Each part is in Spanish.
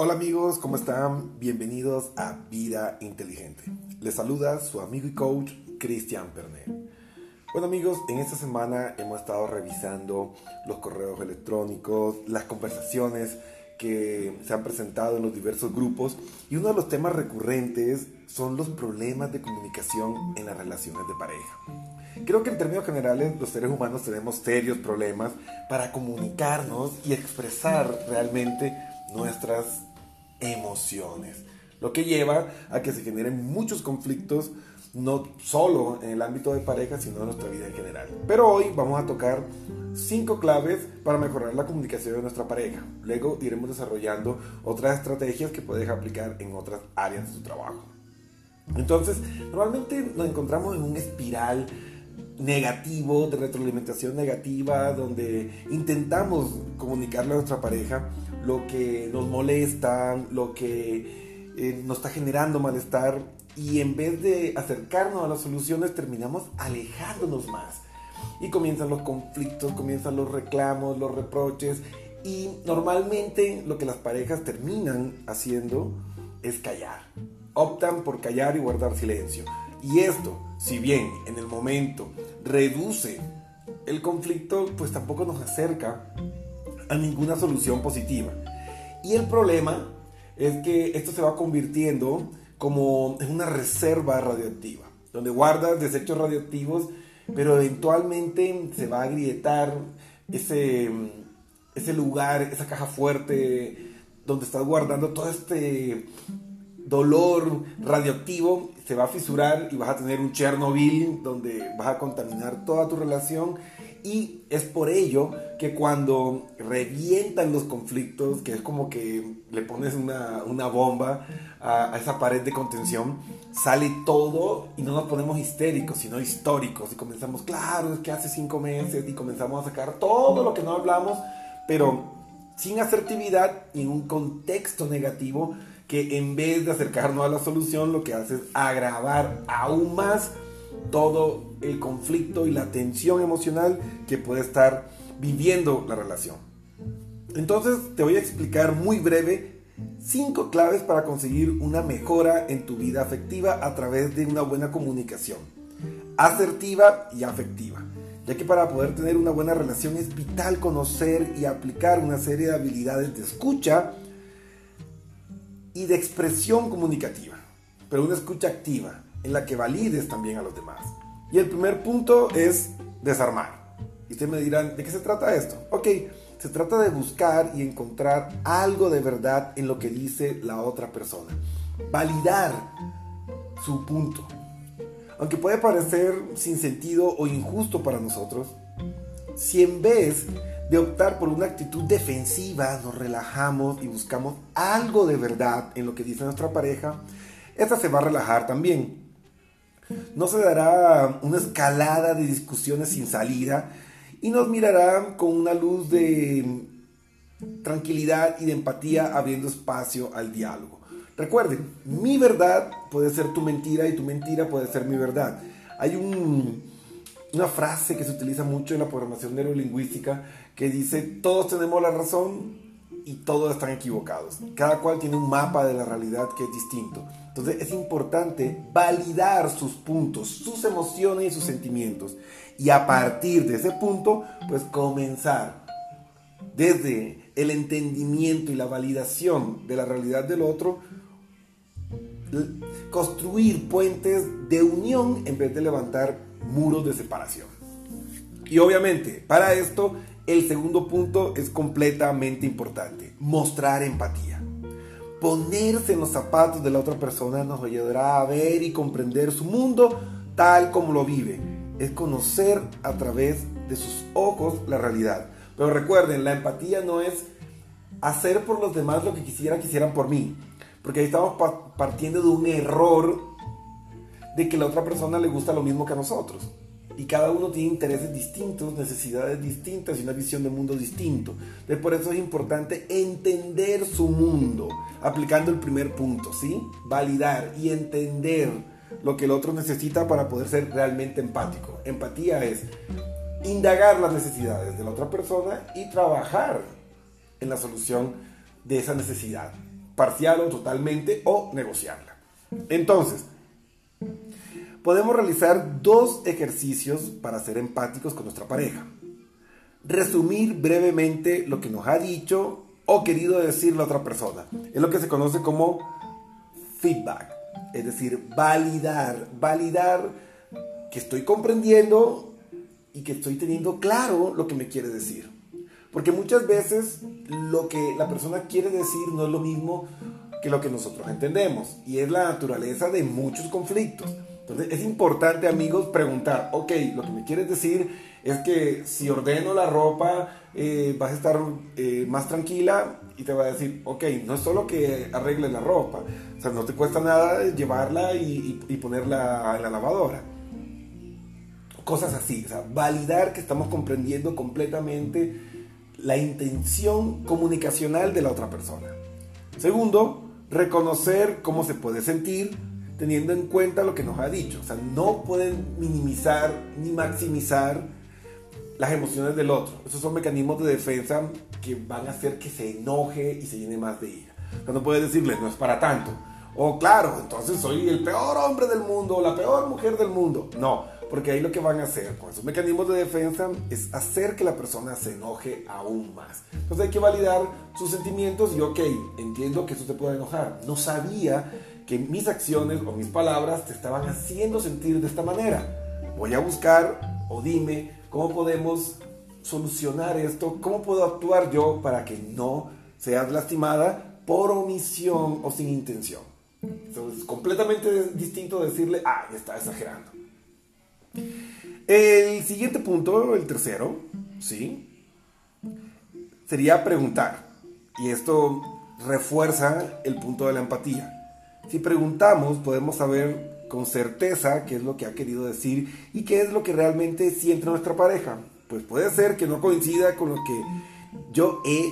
Hola amigos, ¿cómo están? Bienvenidos a Vida Inteligente. Les saluda su amigo y coach Cristian Pernet. Bueno amigos, en esta semana hemos estado revisando los correos electrónicos, las conversaciones que se han presentado en los diversos grupos y uno de los temas recurrentes son los problemas de comunicación en las relaciones de pareja. Creo que en términos generales los seres humanos tenemos serios problemas para comunicarnos y expresar realmente nuestras emociones, lo que lleva a que se generen muchos conflictos, no solo en el ámbito de pareja, sino en nuestra vida en general. Pero hoy vamos a tocar cinco claves para mejorar la comunicación de nuestra pareja. Luego iremos desarrollando otras estrategias que puedes aplicar en otras áreas de tu trabajo. Entonces, normalmente nos encontramos en un espiral negativo, de retroalimentación negativa, donde intentamos comunicarle a nuestra pareja lo que nos molesta, lo que eh, nos está generando malestar y en vez de acercarnos a las soluciones terminamos alejándonos más. Y comienzan los conflictos, comienzan los reclamos, los reproches y normalmente lo que las parejas terminan haciendo es callar. Optan por callar y guardar silencio. Y esto, si bien en el momento reduce el conflicto, pues tampoco nos acerca a ninguna solución positiva. Y el problema es que esto se va convirtiendo como en una reserva radioactiva, donde guardas desechos radioactivos, pero eventualmente se va a agrietar ese, ese lugar, esa caja fuerte, donde estás guardando todo este dolor radioactivo, se va a fisurar y vas a tener un Chernobyl donde vas a contaminar toda tu relación y es por ello que cuando revientan los conflictos, que es como que le pones una, una bomba a, a, esa pared de contención, sale todo y no nos ponemos histéricos, sino históricos. Y comenzamos, claro, es que hace cinco meses y comenzamos a sacar todo lo que no hablamos, pero sin asertividad y en un contexto negativo que en vez de acercarnos a la solución, lo que hace es agravar aún más todo el conflicto y la tensión emocional que puede estar viviendo la relación. Entonces te voy a explicar muy breve cinco claves para conseguir una mejora en tu vida afectiva a través de una buena comunicación, asertiva y afectiva, ya que para poder tener una buena relación es vital conocer y aplicar una serie de habilidades de escucha y de expresión comunicativa, pero una escucha activa en la que valides también a los demás. Y el primer punto es desarmar. Y ustedes me dirán, ¿de qué se trata esto? Ok, se trata de buscar y encontrar algo de verdad en lo que dice la otra persona. Validar su punto. Aunque puede parecer sin sentido o injusto para nosotros, si en vez de optar por una actitud defensiva nos relajamos y buscamos algo de verdad en lo que dice nuestra pareja, esta se va a relajar también no se dará una escalada de discusiones sin salida y nos mirará con una luz de tranquilidad y de empatía abriendo espacio al diálogo. Recuerden, mi verdad puede ser tu mentira y tu mentira puede ser mi verdad. Hay una frase que se utiliza mucho en la programación neurolingüística que dice, todos tenemos la razón y todos están equivocados. Cada cual tiene un mapa de la realidad que es distinto. Entonces es importante validar sus puntos, sus emociones y sus sentimientos. Y a partir de ese punto, pues comenzar desde el entendimiento y la validación de la realidad del otro, construir puentes de unión en vez de levantar muros de separación. Y obviamente, para esto el segundo punto es completamente importante, mostrar empatía. Ponerse en los zapatos de la otra persona nos ayudará a ver y comprender su mundo tal como lo vive. Es conocer a través de sus ojos la realidad. Pero recuerden, la empatía no es hacer por los demás lo que quisiera que hicieran por mí. Porque ahí estamos partiendo de un error de que la otra persona le gusta lo mismo que a nosotros y cada uno tiene intereses distintos, necesidades distintas y una visión del mundo distinto. Entonces, por eso es importante entender su mundo, aplicando el primer punto, ¿sí? Validar y entender lo que el otro necesita para poder ser realmente empático. Empatía es indagar las necesidades de la otra persona y trabajar en la solución de esa necesidad. parcial o totalmente o negociarla. Entonces, podemos realizar dos ejercicios para ser empáticos con nuestra pareja. Resumir brevemente lo que nos ha dicho o querido decir la otra persona. Es lo que se conoce como feedback. Es decir, validar, validar que estoy comprendiendo y que estoy teniendo claro lo que me quiere decir. Porque muchas veces lo que la persona quiere decir no es lo mismo que lo que nosotros entendemos. Y es la naturaleza de muchos conflictos. Entonces es importante, amigos, preguntar, ok, lo que me quieres decir es que si ordeno la ropa eh, vas a estar eh, más tranquila y te va a decir, ok, no es solo que arregle la ropa, o sea, no te cuesta nada llevarla y, y ponerla en la lavadora. Cosas así, o sea, validar que estamos comprendiendo completamente la intención comunicacional de la otra persona. Segundo, reconocer cómo se puede sentir teniendo en cuenta lo que nos ha dicho. O sea, no pueden minimizar ni maximizar las emociones del otro. Esos son mecanismos de defensa que van a hacer que se enoje y se llene más de ira. O no puedes decirle, no es para tanto. O claro, entonces soy el peor hombre del mundo o la peor mujer del mundo. No, porque ahí lo que van a hacer con esos mecanismos de defensa es hacer que la persona se enoje aún más. Entonces hay que validar sus sentimientos y ok, entiendo que eso te puede enojar. No sabía que mis acciones o mis palabras te estaban haciendo sentir de esta manera. Voy a buscar o dime cómo podemos solucionar esto, cómo puedo actuar yo para que no seas lastimada por omisión o sin intención. Entonces, es completamente distinto decirle, ah, está exagerando. El siguiente punto, el tercero, ¿sí? Sería preguntar. Y esto refuerza el punto de la empatía. Si preguntamos, podemos saber con certeza qué es lo que ha querido decir y qué es lo que realmente siente nuestra pareja. Pues puede ser que no coincida con lo que yo he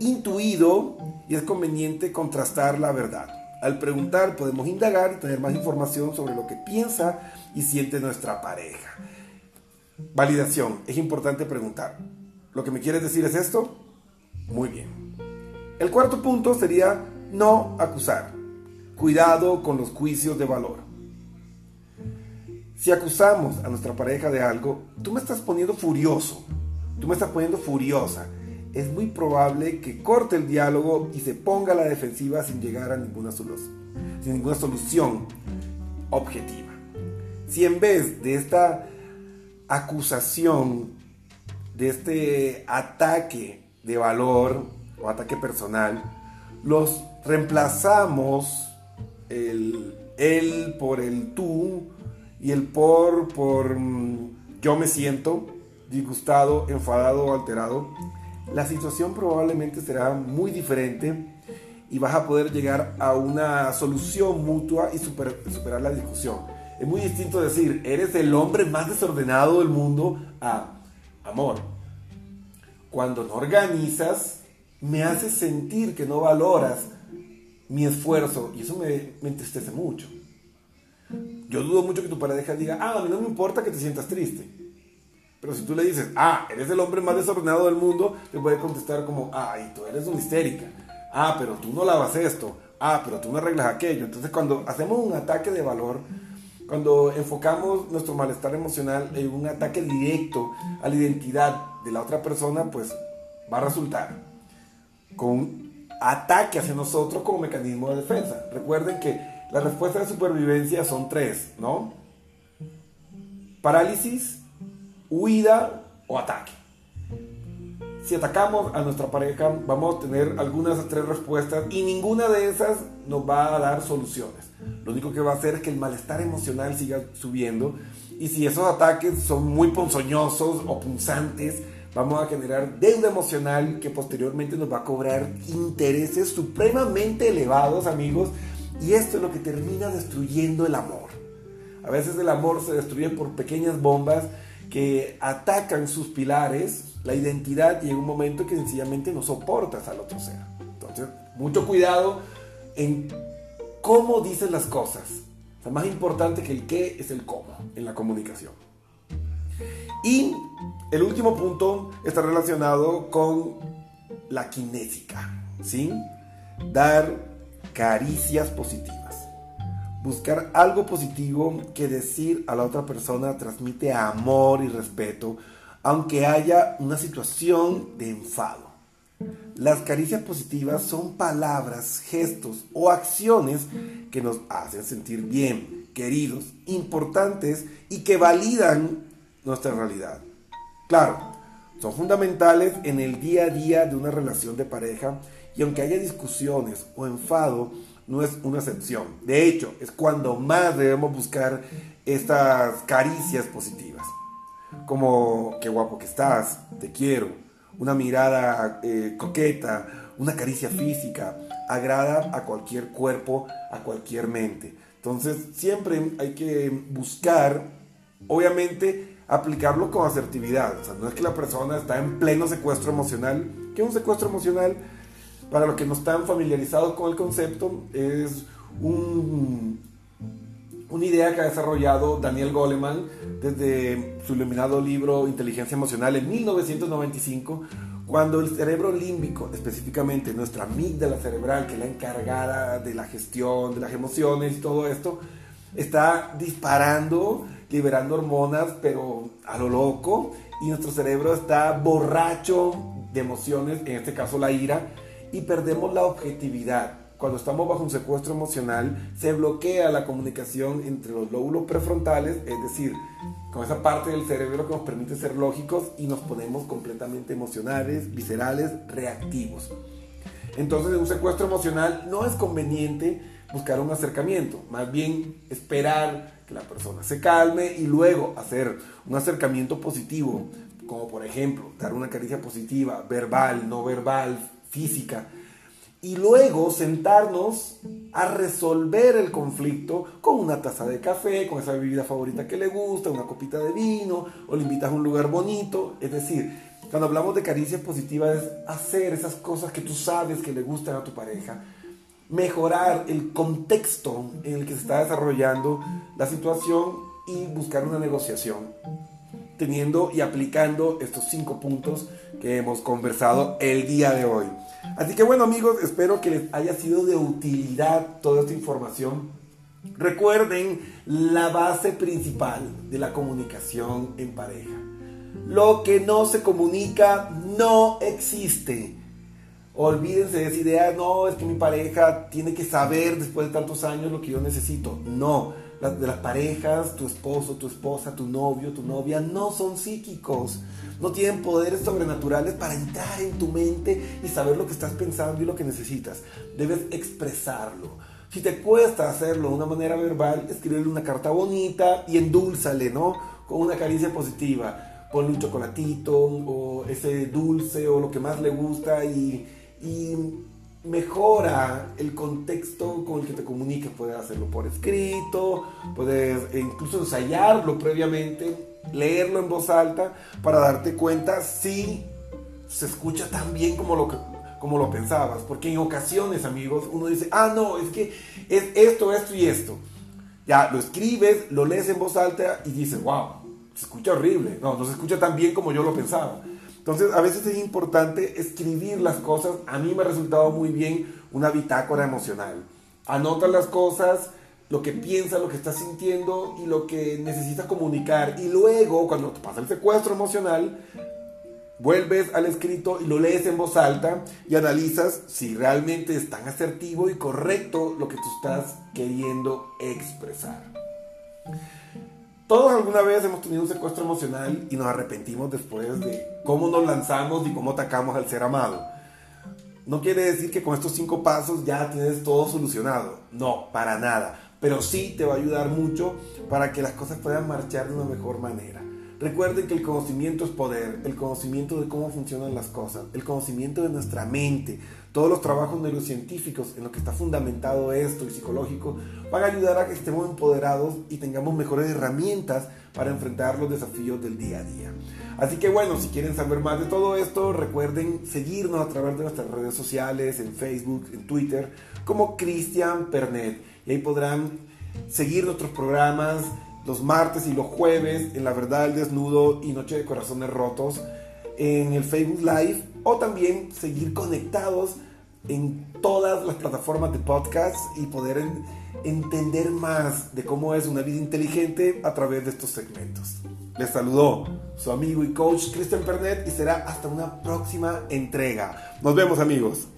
intuido y es conveniente contrastar la verdad. Al preguntar podemos indagar y tener más información sobre lo que piensa y siente nuestra pareja. Validación. Es importante preguntar. ¿Lo que me quieres decir es esto? Muy bien. El cuarto punto sería no acusar. Cuidado con los juicios de valor. Si acusamos a nuestra pareja de algo, tú me estás poniendo furioso, tú me estás poniendo furiosa. Es muy probable que corte el diálogo y se ponga a la defensiva sin llegar a ninguna, ninguna solución objetiva. Si en vez de esta acusación, de este ataque de valor o ataque personal, los reemplazamos el él por el tú y el por por mm, yo me siento disgustado, enfadado alterado, la situación probablemente será muy diferente y vas a poder llegar a una solución mutua y superar la discusión. Es muy distinto decir, eres el hombre más desordenado del mundo a amor. Cuando no organizas, me haces sentir que no valoras mi esfuerzo y eso me, entristece mucho. Yo dudo mucho que tu pareja diga, ah, a mí no me importa que te sientas triste. Pero si tú le dices, ah, eres el hombre más desordenado del mundo, te puede contestar como, ay, tú eres una histérica. Ah, pero tú no lavas esto. Ah, pero tú no arreglas aquello. Entonces cuando hacemos un ataque de valor, cuando enfocamos nuestro malestar emocional en un ataque directo a la identidad de la otra persona, pues va a resultar con ataque hacia nosotros como mecanismo de defensa. Recuerden que las respuestas de supervivencia son tres, ¿no? Parálisis, huida o ataque. Si atacamos a nuestra pareja, vamos a tener algunas tres respuestas y ninguna de esas nos va a dar soluciones. Lo único que va a hacer es que el malestar emocional siga subiendo y si esos ataques son muy ponzoñosos o punzantes, vamos a generar deuda emocional que posteriormente nos va a cobrar intereses supremamente elevados, amigos, y esto es lo que termina destruyendo el amor. A veces el amor se destruye por pequeñas bombas que atacan sus pilares, la identidad, en un momento que sencillamente no soportas al otro ser. Entonces, mucho cuidado en cómo dices las cosas. O más importante que el qué es el cómo en la comunicación. Y el último punto está relacionado con la kinética, ¿sí? dar caricias positivas. Buscar algo positivo que decir a la otra persona transmite amor y respeto, aunque haya una situación de enfado. Las caricias positivas son palabras, gestos o acciones que nos hacen sentir bien, queridos, importantes y que validan nuestra realidad. Claro, son fundamentales en el día a día de una relación de pareja y aunque haya discusiones o enfado, no es una excepción. De hecho, es cuando más debemos buscar estas caricias positivas. Como, qué guapo que estás, te quiero, una mirada eh, coqueta, una caricia física, agrada a cualquier cuerpo, a cualquier mente. Entonces, siempre hay que buscar, obviamente, aplicarlo con asertividad. O sea, no es que la persona está en pleno secuestro emocional. ¿Qué es un secuestro emocional? Para los que no están familiarizados con el concepto, es un, una idea que ha desarrollado Daniel Goleman desde su iluminado libro Inteligencia Emocional en 1995, cuando el cerebro límbico, específicamente nuestra amígdala cerebral, que es la encargada de la gestión de las emociones y todo esto, está disparando, liberando hormonas, pero a lo loco, y nuestro cerebro está borracho de emociones, en este caso la ira, y perdemos la objetividad cuando estamos bajo un secuestro emocional, se bloquea la comunicación entre los lóbulos prefrontales, es decir, con esa parte del cerebro que nos permite ser lógicos y nos ponemos completamente emocionales, viscerales, reactivos. Entonces, en un secuestro emocional no es conveniente buscar un acercamiento, más bien esperar que la persona se calme y luego hacer un acercamiento positivo, como por ejemplo dar una caricia positiva, verbal, no verbal, física, y luego sentarnos a resolver el conflicto con una taza de café, con esa bebida favorita que le gusta, una copita de vino, o le invitas a un lugar bonito. Es decir, cuando hablamos de caricias positivas es hacer esas cosas que tú sabes que le gustan a tu pareja, mejorar el contexto en el que se está desarrollando la situación y buscar una negociación, teniendo y aplicando estos cinco puntos que hemos conversado el día de hoy. Así que bueno amigos, espero que les haya sido de utilidad toda esta información. Recuerden la base principal de la comunicación en pareja. Lo que no se comunica no existe. Olvídense de esa idea, no, es que mi pareja tiene que saber después de tantos años lo que yo necesito. No, de las parejas, tu esposo, tu esposa, tu novio, tu novia, no son psíquicos. No tienen poderes sobrenaturales para entrar en tu mente y saber lo que estás pensando y lo que necesitas. Debes expresarlo. Si te cuesta hacerlo de una manera verbal, escríbele una carta bonita y endúlzale, ¿no? Con una caricia positiva. Ponle un chocolatito o ese dulce o lo que más le gusta y mejora el contexto con el que te comuniques. Puedes hacerlo por escrito, puedes incluso ensayarlo previamente, leerlo en voz alta para darte cuenta si se escucha tan bien como lo, como lo pensabas. Porque en ocasiones, amigos, uno dice, ah, no, es que es esto, esto y esto. Ya lo escribes, lo lees en voz alta y dices, wow, se escucha horrible. No, no se escucha tan bien como yo lo pensaba. Entonces, a veces es importante escribir las cosas. A mí me ha resultado muy bien una bitácora emocional. Anota las cosas, lo que piensas, lo que estás sintiendo y lo que necesitas comunicar. Y luego, cuando te pasa el secuestro emocional, vuelves al escrito y lo lees en voz alta y analizas si realmente es tan asertivo y correcto lo que tú estás queriendo expresar. Todos alguna vez hemos tenido un secuestro emocional y nos arrepentimos después de cómo nos lanzamos y cómo atacamos al ser amado. No quiere decir que con estos cinco pasos ya tienes todo solucionado. No, para nada. Pero sí te va a ayudar mucho para que las cosas puedan marchar de una mejor manera. Recuerden que el conocimiento es poder, el conocimiento de cómo funcionan las cosas, el conocimiento de nuestra mente, todos los trabajos neurocientíficos en lo que está fundamentado esto y psicológico van a ayudar a que estemos empoderados y tengamos mejores herramientas para enfrentar los desafíos del día a día. Así que bueno, si quieren saber más de todo esto, recuerden seguirnos a través de nuestras redes sociales, en Facebook, en Twitter, como Cristian Pernet. Y ahí podrán seguir nuestros programas los martes y los jueves en La Verdad del Desnudo y Noche de Corazones Rotos en el Facebook Live o también seguir conectados en todas las plataformas de podcast y poder entender más de cómo es una vida inteligente a través de estos segmentos. Les saludó su amigo y coach Christian Pernet y será hasta una próxima entrega. Nos vemos amigos.